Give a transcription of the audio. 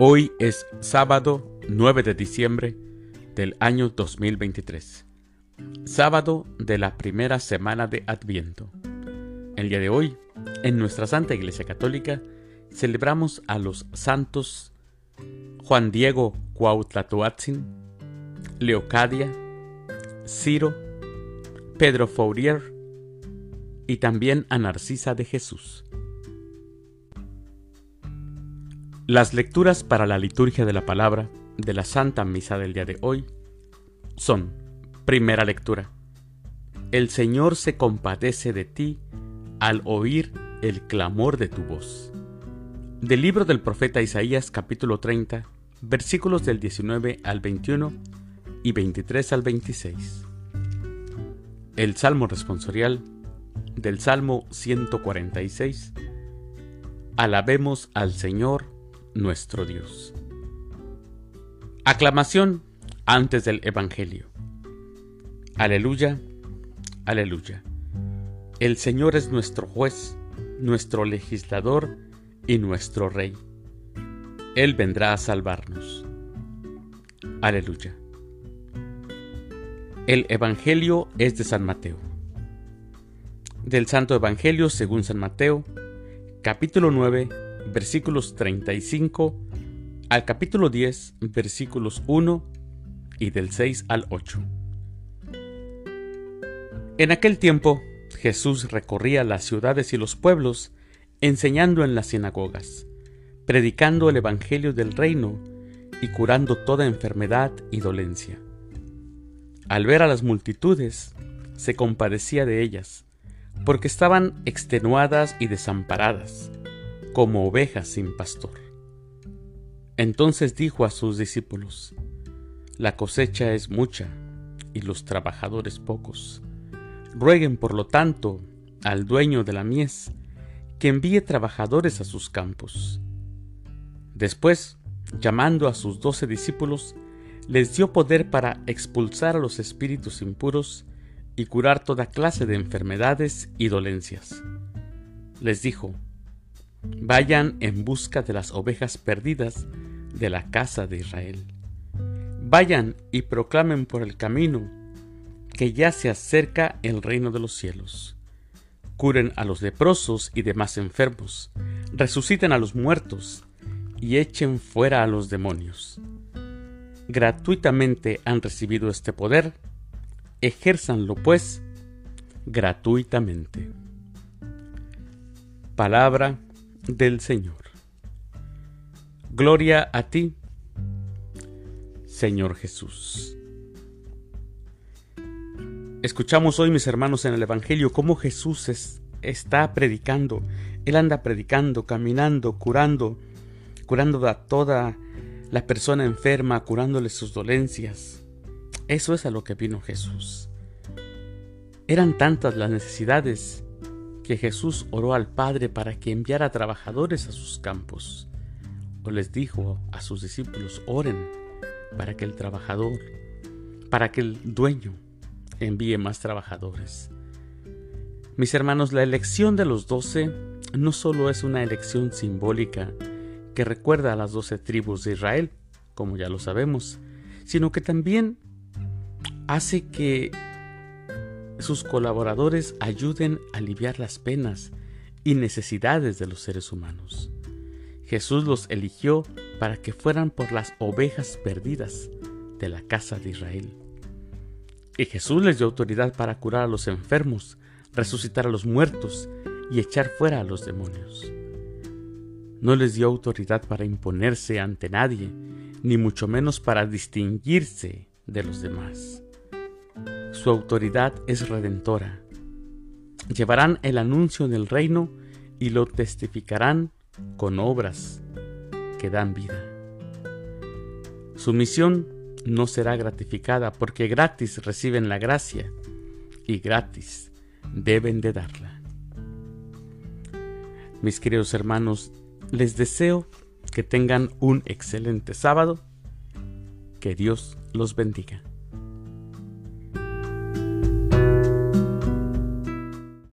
Hoy es sábado 9 de diciembre del año 2023, sábado de la primera semana de Adviento. El día de hoy, en nuestra Santa Iglesia Católica, celebramos a los santos Juan Diego Cuautlatoatzin, Leocadia, Ciro, Pedro Fourier y también a Narcisa de Jesús. Las lecturas para la liturgia de la palabra de la Santa Misa del día de hoy son, primera lectura, El Señor se compadece de ti al oír el clamor de tu voz. Del libro del profeta Isaías capítulo 30, versículos del 19 al 21 y 23 al 26. El Salmo responsorial del Salmo 146. Alabemos al Señor nuestro Dios. Aclamación antes del Evangelio. Aleluya, aleluya. El Señor es nuestro juez, nuestro legislador y nuestro rey. Él vendrá a salvarnos. Aleluya. El Evangelio es de San Mateo. Del Santo Evangelio según San Mateo, capítulo 9, versículos 35 al capítulo 10, versículos 1 y del 6 al 8. En aquel tiempo Jesús recorría las ciudades y los pueblos, enseñando en las sinagogas, predicando el Evangelio del reino y curando toda enfermedad y dolencia. Al ver a las multitudes, se compadecía de ellas, porque estaban extenuadas y desamparadas como ovejas sin pastor. Entonces dijo a sus discípulos, La cosecha es mucha y los trabajadores pocos. Rueguen por lo tanto al dueño de la mies que envíe trabajadores a sus campos. Después, llamando a sus doce discípulos, les dio poder para expulsar a los espíritus impuros y curar toda clase de enfermedades y dolencias. Les dijo, Vayan en busca de las ovejas perdidas de la casa de Israel. Vayan y proclamen por el camino que ya se acerca el reino de los cielos. Curen a los leprosos y demás enfermos, resuciten a los muertos y echen fuera a los demonios. Gratuitamente han recibido este poder, ejérzanlo pues gratuitamente. Palabra del Señor. Gloria a ti, Señor Jesús. Escuchamos hoy, mis hermanos, en el Evangelio cómo Jesús está predicando. Él anda predicando, caminando, curando, curando a toda la persona enferma, curándole sus dolencias. Eso es a lo que vino Jesús. Eran tantas las necesidades que Jesús oró al Padre para que enviara trabajadores a sus campos. O les dijo a sus discípulos, oren para que el trabajador, para que el dueño envíe más trabajadores. Mis hermanos, la elección de los doce no solo es una elección simbólica que recuerda a las doce tribus de Israel, como ya lo sabemos, sino que también hace que sus colaboradores ayuden a aliviar las penas y necesidades de los seres humanos. Jesús los eligió para que fueran por las ovejas perdidas de la casa de Israel. Y Jesús les dio autoridad para curar a los enfermos, resucitar a los muertos y echar fuera a los demonios. No les dio autoridad para imponerse ante nadie, ni mucho menos para distinguirse de los demás. Su autoridad es redentora. Llevarán el anuncio del reino y lo testificarán con obras que dan vida. Su misión no será gratificada porque gratis reciben la gracia y gratis deben de darla. Mis queridos hermanos, les deseo que tengan un excelente sábado. Que Dios los bendiga.